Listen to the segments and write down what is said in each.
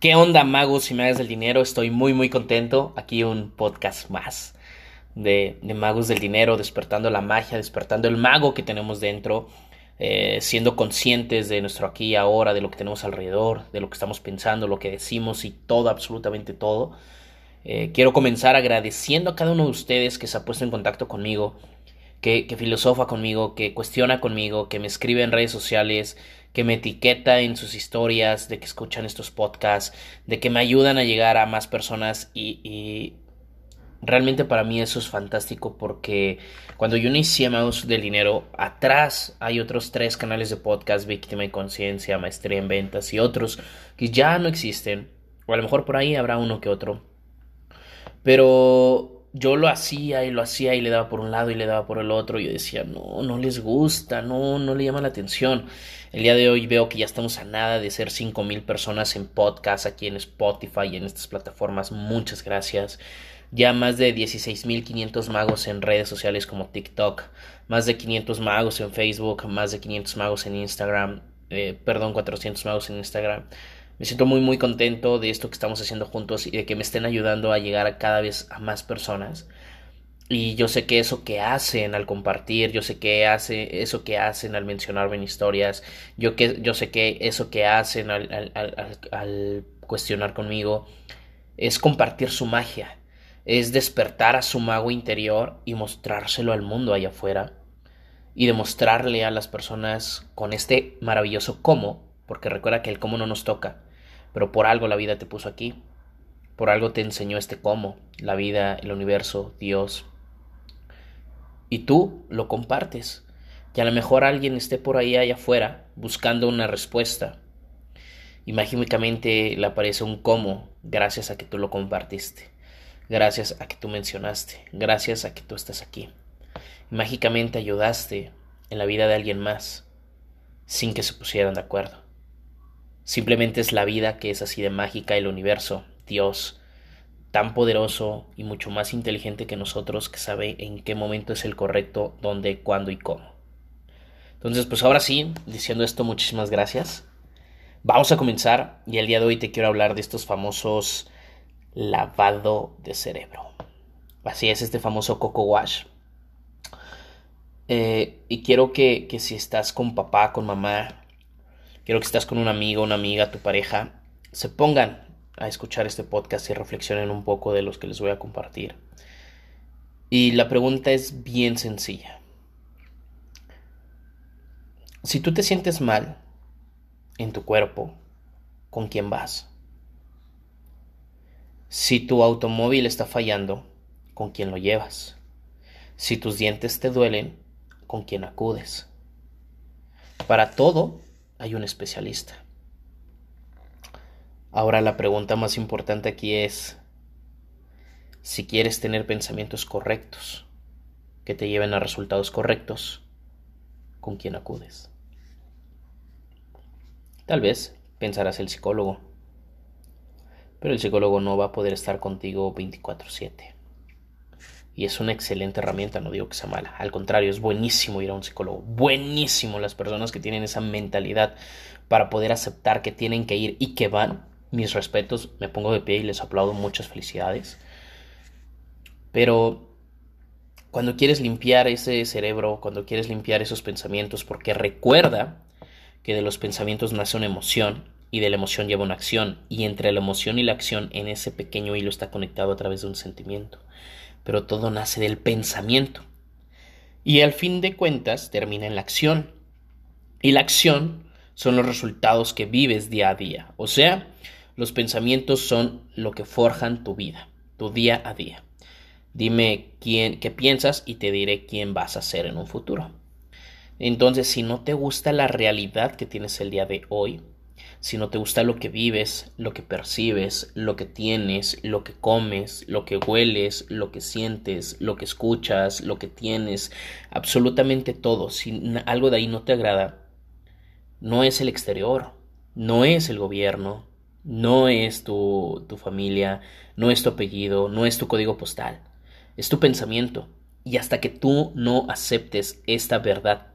¿Qué onda, magos y magas del dinero? Estoy muy, muy contento. Aquí un podcast más de, magos del dinero, despertando la magia, despertando el mago que tenemos dentro, eh, siendo conscientes de nuestro aquí y ahora, de lo que tenemos alrededor, de lo que estamos pensando, lo que decimos y todo, absolutamente todo. Eh, quiero comenzar agradeciendo a cada uno de ustedes que se ha puesto en contacto conmigo, que, que filosofa conmigo, que cuestiona conmigo, que me escribe en redes sociales, que me etiqueta en sus historias, de que escuchan estos podcasts, de que me ayudan a llegar a más personas y, realmente para mí eso es fantástico porque cuando yo inicié Mouse del Dinero, atrás hay otros tres canales de podcast, Víctima y Conciencia, Maestría en Ventas y otros que ya no existen, o a lo mejor por ahí habrá uno que otro. Pero yo lo hacía y lo hacía y le daba por un lado y le daba por el otro y yo decía, no, no les gusta, no, no le llama la atención. El día de hoy veo que ya estamos a nada de ser mil personas en podcast aquí en Spotify y en estas plataformas. Muchas gracias. Ya más de 16.500 magos en redes sociales como TikTok, más de 500 magos en Facebook, más de 500 magos en Instagram, eh, perdón, 400 magos en Instagram. Me siento muy muy contento de esto que estamos haciendo juntos y de que me estén ayudando a llegar cada vez a más personas. Y yo sé que eso que hacen al compartir, yo sé que hace eso que hacen al mencionarme en historias, yo, que, yo sé que eso que hacen al, al cuestionar conmigo es compartir su magia, es despertar a su mago interior y mostrárselo al mundo allá afuera y demostrarle a las personas con este maravilloso cómo, porque recuerda que el cómo no nos toca, pero por algo la vida te puso aquí, por algo te enseñó este cómo, la vida, el universo, Dios, y tú lo compartes. Y a lo mejor alguien esté por ahí allá afuera buscando una respuesta. Y mágicamente le aparece un cómo gracias a que tú lo compartiste. Gracias a que tú mencionaste. Gracias a que tú estás aquí. Mágicamente ayudaste en la vida de alguien más sin que se pusieran de acuerdo. Simplemente es la vida que es así de mágica, el universo, Dios, tan poderoso y mucho más inteligente que nosotros que sabe en qué momento es el correcto, dónde, cuándo y cómo. Entonces, pues ahora sí, diciendo esto, muchísimas gracias. Vamos a comenzar y el día de hoy te quiero hablar de estos famosos lavado de cerebro. Así es, este famoso Coco Wash. Eh, y quiero que, que si estás con papá, con mamá, quiero que estás con un amigo, una amiga, tu pareja, se pongan a escuchar este podcast y reflexionen un poco de los que les voy a compartir. Y la pregunta es bien sencilla. Si tú te sientes mal en tu cuerpo, ¿con quién vas? Si tu automóvil está fallando, ¿con quién lo llevas? Si tus dientes te duelen, ¿con quién acudes? Para todo hay un especialista. Ahora la pregunta más importante aquí es si quieres tener pensamientos correctos que te lleven a resultados correctos, ¿con quién acudes? Tal vez pensarás el psicólogo, pero el psicólogo no va a poder estar contigo 24/7. Y es una excelente herramienta, no digo que sea mala. Al contrario, es buenísimo ir a un psicólogo. Buenísimo las personas que tienen esa mentalidad para poder aceptar que tienen que ir y que van mis respetos, me pongo de pie y les aplaudo muchas felicidades. Pero cuando quieres limpiar ese cerebro, cuando quieres limpiar esos pensamientos, porque recuerda que de los pensamientos nace una emoción y de la emoción lleva una acción, y entre la emoción y la acción en ese pequeño hilo está conectado a través de un sentimiento. Pero todo nace del pensamiento. Y al fin de cuentas termina en la acción. Y la acción son los resultados que vives día a día. O sea, los pensamientos son lo que forjan tu vida, tu día a día. Dime quién, qué piensas y te diré quién vas a ser en un futuro. Entonces, si no te gusta la realidad que tienes el día de hoy, si no te gusta lo que vives, lo que percibes, lo que tienes, lo que comes, lo que hueles, lo que sientes, lo que escuchas, lo que tienes, absolutamente todo, si algo de ahí no te agrada, no es el exterior, no es el gobierno, no es tu, tu familia, no es tu apellido, no es tu código postal, es tu pensamiento. Y hasta que tú no aceptes esta verdad,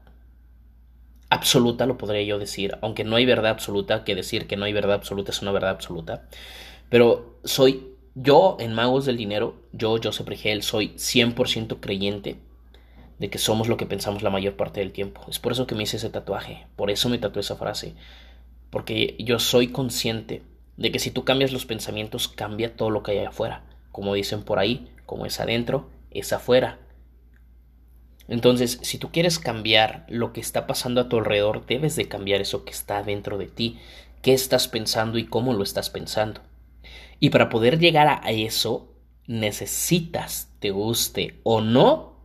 absoluta, lo podría yo decir, aunque no hay verdad absoluta, que decir que no hay verdad absoluta es una verdad absoluta, pero soy yo en Magos del Dinero, yo, Joseph Rigel, soy 100% creyente de que somos lo que pensamos la mayor parte del tiempo. Es por eso que me hice ese tatuaje, por eso me tatué esa frase, porque yo soy consciente de que si tú cambias los pensamientos, cambia todo lo que hay afuera. Como dicen por ahí, como es adentro, es afuera. Entonces, si tú quieres cambiar lo que está pasando a tu alrededor, debes de cambiar eso que está dentro de ti, qué estás pensando y cómo lo estás pensando. Y para poder llegar a eso, necesitas, te guste o no,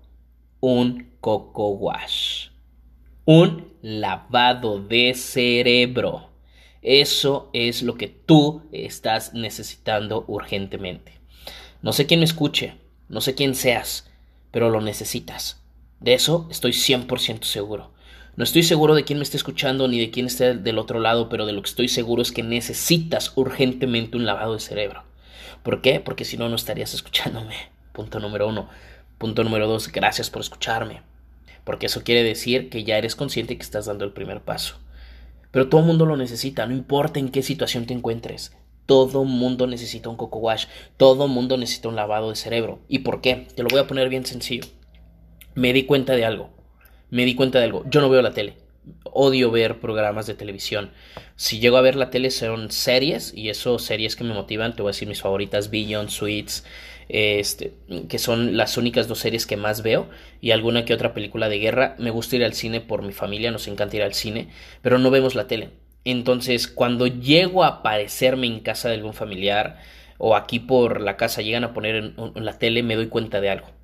un coco wash. Un lavado de cerebro. Eso es lo que tú estás necesitando urgentemente. No sé quién me escuche, no sé quién seas, pero lo necesitas. De eso estoy 100% seguro. No estoy seguro de quién me está escuchando ni de quién esté del otro lado, pero de lo que estoy seguro es que necesitas urgentemente un lavado de cerebro. ¿Por qué? Porque si no, no estarías escuchándome. Punto número uno. Punto número dos, gracias por escucharme. Porque eso quiere decir que ya eres consciente que estás dando el primer paso. Pero todo mundo lo necesita, no importa en qué situación te encuentres. Todo mundo necesita un coco wash, todo mundo necesita un lavado de cerebro. ¿Y por qué? Te lo voy a poner bien sencillo. Me di cuenta de algo. Me di cuenta de algo. Yo no veo la tele. Odio ver programas de televisión. Si llego a ver la tele son series y eso series que me motivan. Te voy a decir mis favoritas, Beyond, Sweets, este, que son las únicas dos series que más veo, y alguna que otra película de guerra. Me gusta ir al cine por mi familia, nos encanta ir al cine, pero no vemos la tele. Entonces, cuando llego a aparecerme en casa de algún familiar o aquí por la casa llegan a poner en la tele, me doy cuenta de algo.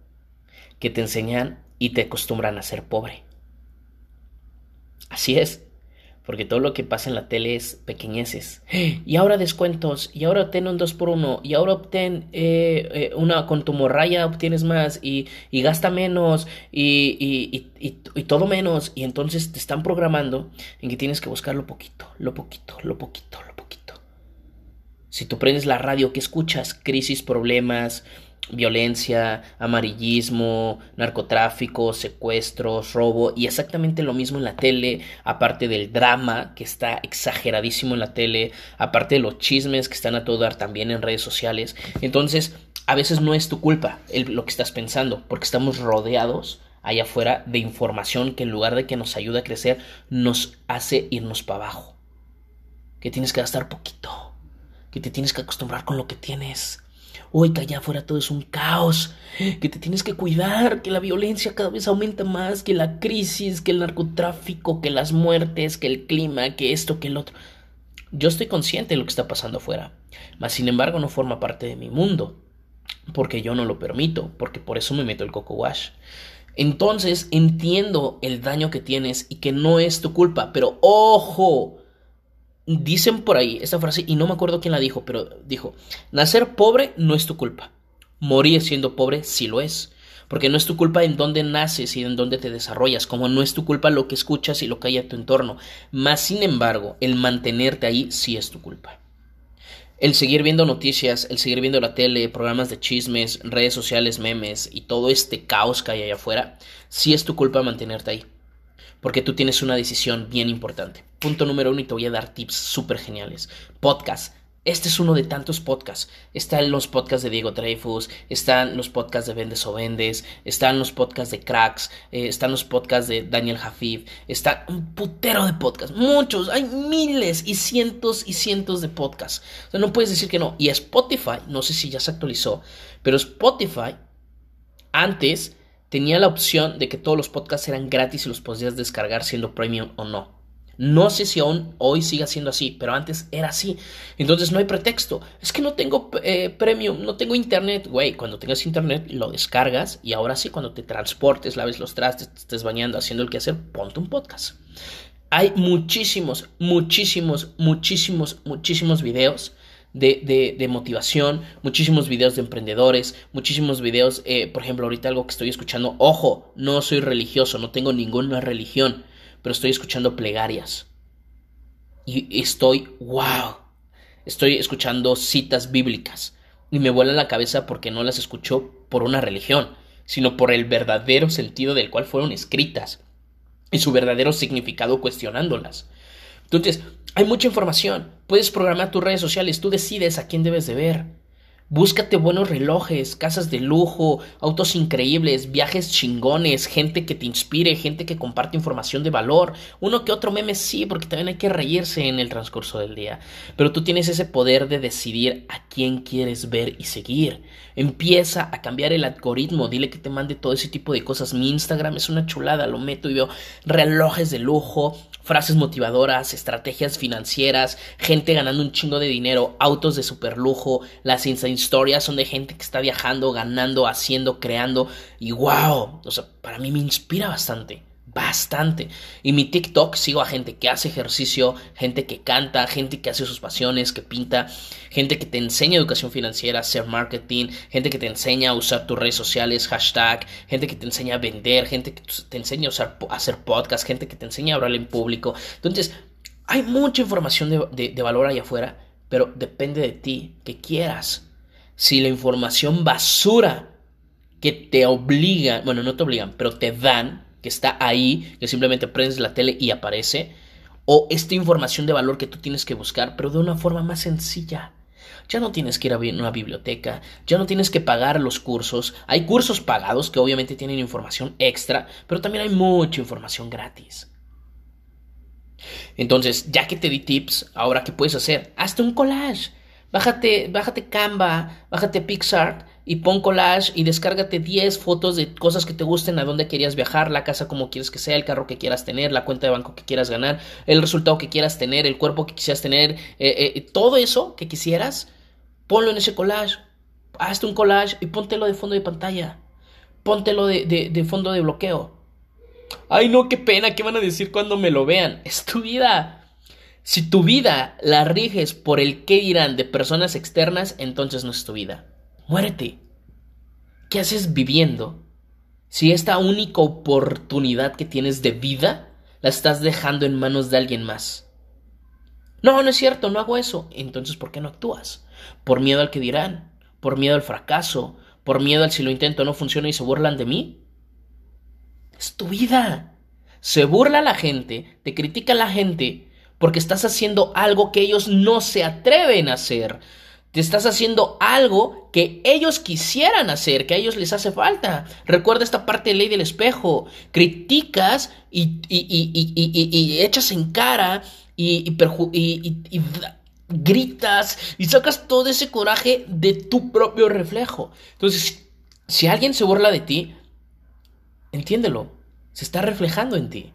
Que te enseñan y te acostumbran a ser pobre. Así es porque todo lo que pasa en la tele es pequeñeces. Y ahora descuentos, y ahora obtén un 2 por 1 y ahora obtén eh, eh, una con tu morraya obtienes más, y, y gasta menos, y, y, y, todo menos. Y entonces te están programando en que tienes que buscar lo poquito, lo poquito, lo poquito, lo poquito. Si tú prendes la radio, ¿qué escuchas? Crisis, problemas, violencia, amarillismo, narcotráfico, secuestros, robo y exactamente lo mismo en la tele, aparte del drama que está exageradísimo en la tele, aparte de los chismes que están a todo dar también en redes sociales. Entonces, a veces no es tu culpa lo que estás pensando, porque estamos rodeados allá afuera de información que en lugar de que nos ayude a crecer, nos hace irnos para abajo. Que tienes que gastar poquito, que te tienes que acostumbrar con lo que tienes Hoy que allá afuera todo es un caos, que te tienes que cuidar, que la violencia cada vez aumenta más, que la crisis, que el narcotráfico, que las muertes, que el clima, que esto, que el otro. Yo estoy consciente de lo que está pasando afuera, mas sin embargo no forma parte de mi mundo, porque yo no lo permito, porque por eso me meto el coco wash. Entonces entiendo el daño que tienes y que no es tu culpa, pero ojo, Dicen por ahí esta frase, y no me acuerdo quién la dijo, pero dijo, nacer pobre no es tu culpa. Morir siendo pobre sí lo es. Porque no es tu culpa en dónde naces y en dónde te desarrollas, como no es tu culpa lo que escuchas y lo que hay a tu entorno. Más sin embargo, el mantenerte ahí sí es tu culpa. El seguir viendo noticias, el seguir viendo la tele, programas de chismes, redes sociales, memes y todo este caos que hay allá afuera, sí es tu culpa mantenerte ahí porque tú tienes una decisión bien importante. Punto número uno y te voy a dar tips súper geniales. Podcast. Este es uno de tantos podcasts. Están los podcasts de Diego Dreyfus, están los podcasts de Vendes o Vendes, están los podcasts de Cracks, eh, están los podcasts de Daniel Jafif, está un putero de podcasts, muchos, hay miles y cientos y cientos de podcasts. O sea, no puedes decir que no. Y Spotify, no sé si ya se actualizó, pero Spotify antes tenía la opción de que todos los podcasts eran gratis y los podías descargar siendo premium o no. No sé si aún hoy siga siendo así, pero antes era así. Entonces no hay pretexto. Es que no tengo eh, premium, no tengo internet. Güey, cuando tengas internet lo descargas y ahora sí, cuando te transportes, laves los trastes, te estés bañando, haciendo el que hacer, ponte un podcast. Hay muchísimos, muchísimos, muchísimos, muchísimos videos de, motivación, muchísimos videos de emprendedores, muchísimos videos, eh, por ejemplo, ahorita algo que estoy escuchando, ojo, no soy religioso, no tengo ninguna religión, pero estoy escuchando plegarias. Y estoy, wow, estoy escuchando citas bíblicas. Y me vuela la cabeza porque no las escucho por una religión, sino por el verdadero sentido del cual fueron escritas. y su verdadero significado cuestionándolas. Entonces, hay mucha información. Puedes programar tus redes sociales, tú decides a quién debes de ver. Búscate buenos relojes, casas de lujo, autos increíbles, viajes chingones, gente que te inspire, gente que comparte información de valor. Uno que otro meme sí, porque también hay que reírse en el transcurso del día. Pero tú tienes ese poder de decidir a quién quieres ver y seguir. Empieza a cambiar el algoritmo, dile que te mande todo ese tipo de cosas. Mi Instagram es una chulada, lo meto y veo relojes de lujo, frases motivadoras, estrategias financieras, gente ganando un chingo de dinero, autos de super lujo, las historias son de gente que está viajando, ganando, haciendo, creando y wow, o sea, para mí me inspira bastante. Bastante. Y mi TikTok sigo a gente que hace ejercicio, gente que canta, gente que hace sus pasiones, que pinta, gente que te enseña educación financiera, hacer marketing, gente que te enseña a usar tus redes sociales, hashtag, gente que te enseña a vender, gente que te enseña a, hacer podcast, gente que te enseña a hablar en público. Entonces, hay mucha información de, de valor allá afuera, pero depende de ti que quieras. Si la información basura que te obligan, bueno, no te obligan, pero te dan, que está ahí, que simplemente prendes la tele y aparece, o esta información de valor que tú tienes que buscar, pero de una forma más sencilla. Ya no tienes que ir a una biblioteca, ya no tienes que pagar los cursos. Hay cursos pagados que obviamente tienen información extra, pero también hay mucha información gratis. Entonces, ya que te di tips, ahora qué puedes hacer? Hazte un collage. Bájate, bájate Canva, bájate Pixar y pon collage y descárgate 10 fotos de cosas que te gusten, a dónde querías viajar, la casa como quieres que sea, el carro que quieras tener, la cuenta de banco que quieras ganar, el resultado que quieras tener, el cuerpo que quisieras tener, eh, eh, todo eso que quisieras, ponlo en ese collage. Hazte un collage y póntelo de fondo de pantalla. Póntelo de, de fondo de bloqueo. Ay, no, qué pena, ¿qué van a decir cuando me lo vean? Es tu vida. Si tu vida la riges por el qué dirán de personas externas, entonces no es tu vida. Muérete. ¿Qué haces viviendo? Si esta única oportunidad que tienes de vida la estás dejando en manos de alguien más. No, no es cierto, no hago eso. Entonces, ¿por qué no actúas? ¿Por miedo al que dirán? ¿Por miedo al fracaso? ¿Por miedo al si lo intento no funciona y se burlan de mí? Es tu vida. Se burla la gente, te critica la gente, porque estás haciendo algo que ellos no se atreven a hacer. Te estás haciendo algo que ellos quisieran hacer, que a ellos les hace falta. Recuerda esta parte de ley del espejo. Criticas y, y, echas en cara y, gritas y sacas todo ese coraje de tu propio reflejo. Entonces, si alguien se burla de ti, entiéndelo, se está reflejando en ti.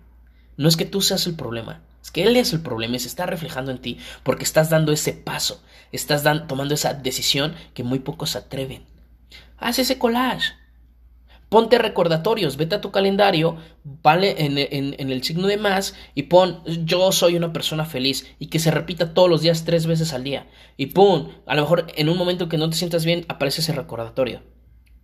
No es que tú seas el problema, es que Él es el problema y se está reflejando en ti porque estás dando ese paso, estás tomando esa decisión que muy pocos se atreven. Haz ese collage. Ponte recordatorios, vete a tu calendario, vale en, en, el signo de más y pon yo soy una persona feliz y que se repita todos los días tres veces al día. Y pum, a lo mejor en un momento que no te sientas bien aparece ese recordatorio.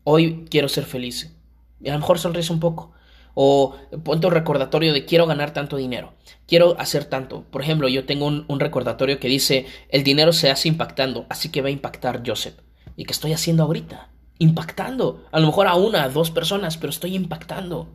Hoy quiero ser feliz. Y a lo mejor sonríes un poco. O ponte un recordatorio de quiero ganar tanto dinero, quiero hacer tanto. Por ejemplo, yo tengo un, recordatorio que dice el dinero se hace impactando, así que va a impactar Joseph. ¿Y qué estoy haciendo ahorita? Impactando. A lo mejor a una, a dos personas, pero estoy impactando.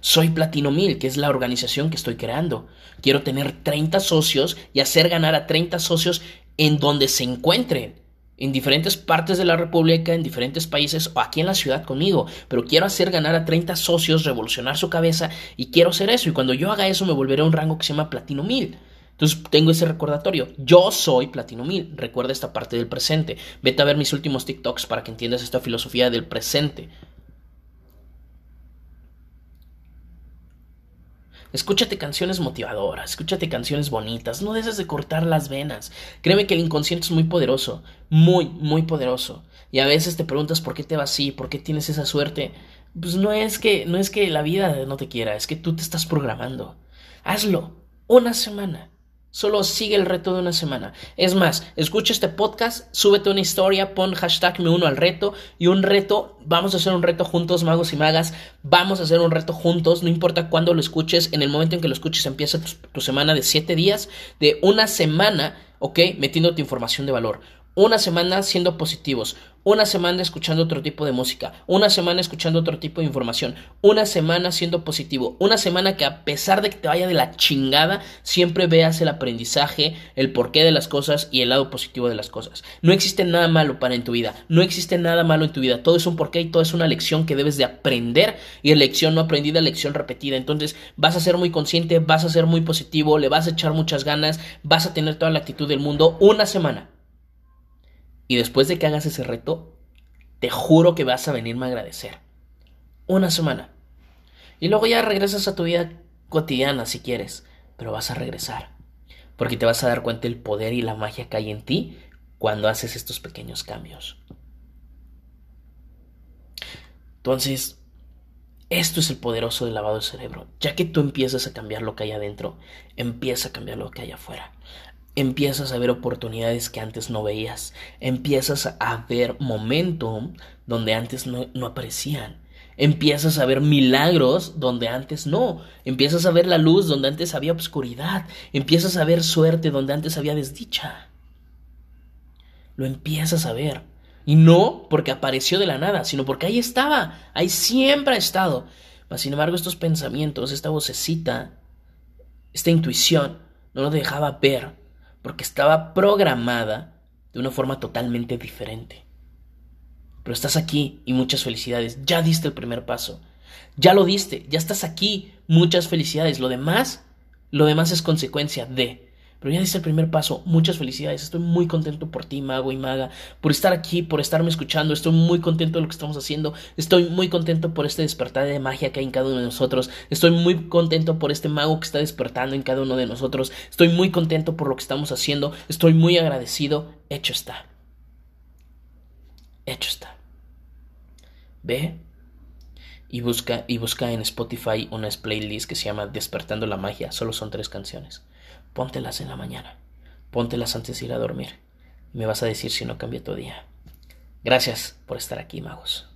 Soy Platino Mil, que es la organización que estoy creando. Quiero tener 30 socios y hacer ganar a 30 socios en donde se encuentren en diferentes partes de la República, en diferentes países o aquí en la ciudad conmigo, pero quiero hacer ganar a 30 socios, revolucionar su cabeza y quiero hacer eso y cuando yo haga eso me volveré a un rango que se llama Platino 1000. Entonces tengo ese recordatorio. Yo soy Platino 1000. Recuerda esta parte del presente. Vete a ver mis últimos TikToks para que entiendas esta filosofía del presente. Escúchate canciones motivadoras, escúchate canciones bonitas, no dejes de cortar las venas. Créeme que el inconsciente es muy poderoso, muy, muy poderoso. Y a veces te preguntas por qué te va así, por qué tienes esa suerte. Pues no es que, no es que la vida no te quiera, es que tú te estás programando. Hazlo una semana. Solo sigue el reto de una semana. Es más, escucha este podcast, súbete una historia, pon hashtag me uno al reto y un reto, vamos a hacer un reto juntos, magos y magas, vamos a hacer un reto juntos, no importa cuándo lo escuches, en el momento en que lo escuches empieza tu, semana de siete días, de una semana, ¿ok? Metiéndote información de valor. Una semana siendo positivos, una semana escuchando otro tipo de música, una semana escuchando otro tipo de información, una semana siendo positivo, una semana que a pesar de que te vaya de la chingada, siempre veas el aprendizaje, el porqué de las cosas y el lado positivo de las cosas. No existe nada malo para en tu vida, no existe nada malo en tu vida, todo es un porqué y todo es una lección que debes de aprender y lección no aprendida, lección repetida. Entonces vas a ser muy consciente, vas a ser muy positivo, le vas a echar muchas ganas, vas a tener toda la actitud del mundo una semana y después de que hagas ese reto, te juro que vas a venirme a agradecer. Una semana. Y luego ya regresas a tu vida cotidiana si quieres, pero vas a regresar. Porque te vas a dar cuenta del poder y la magia que hay en ti cuando haces estos pequeños cambios. Entonces, esto es el poderoso del lavado de cerebro. Ya que tú empiezas a cambiar lo que hay adentro, empieza a cambiar lo que hay afuera empiezas a ver oportunidades que antes no veías, empiezas a ver momentos donde antes no, no, aparecían, empiezas a ver milagros donde antes no, empiezas a ver la luz donde antes había obscuridad, empiezas a ver suerte donde antes había desdicha. Lo empiezas a ver. Y no porque apareció de la nada, sino porque ahí estaba, ahí siempre ha estado. Mas, sin embargo, estos pensamientos, esta vocecita, esta intuición, no lo dejaba ver porque estaba programada de una forma totalmente diferente. Pero estás aquí y muchas felicidades. Ya diste el primer paso. Ya lo diste, ya estás aquí. Muchas felicidades. Lo demás, lo demás es consecuencia de. Pero ya diste el primer paso. Muchas felicidades. Estoy muy contento por ti, mago y maga, por estar aquí, por estarme escuchando. Estoy muy contento de lo que estamos haciendo. Estoy muy contento por este despertar de magia que hay en cada uno de nosotros. Estoy muy contento por este mago que está despertando en cada uno de nosotros. Estoy muy contento por lo que estamos haciendo. Estoy muy agradecido. Hecho está. Hecho está. Ve y busca y busca en Spotify una playlist que se llama Despertando la magia. Solo son tres canciones póntelas en la mañana, póntelas antes de ir a dormir. Y me vas a decir si no cambia tu día. Gracias por estar aquí, magos.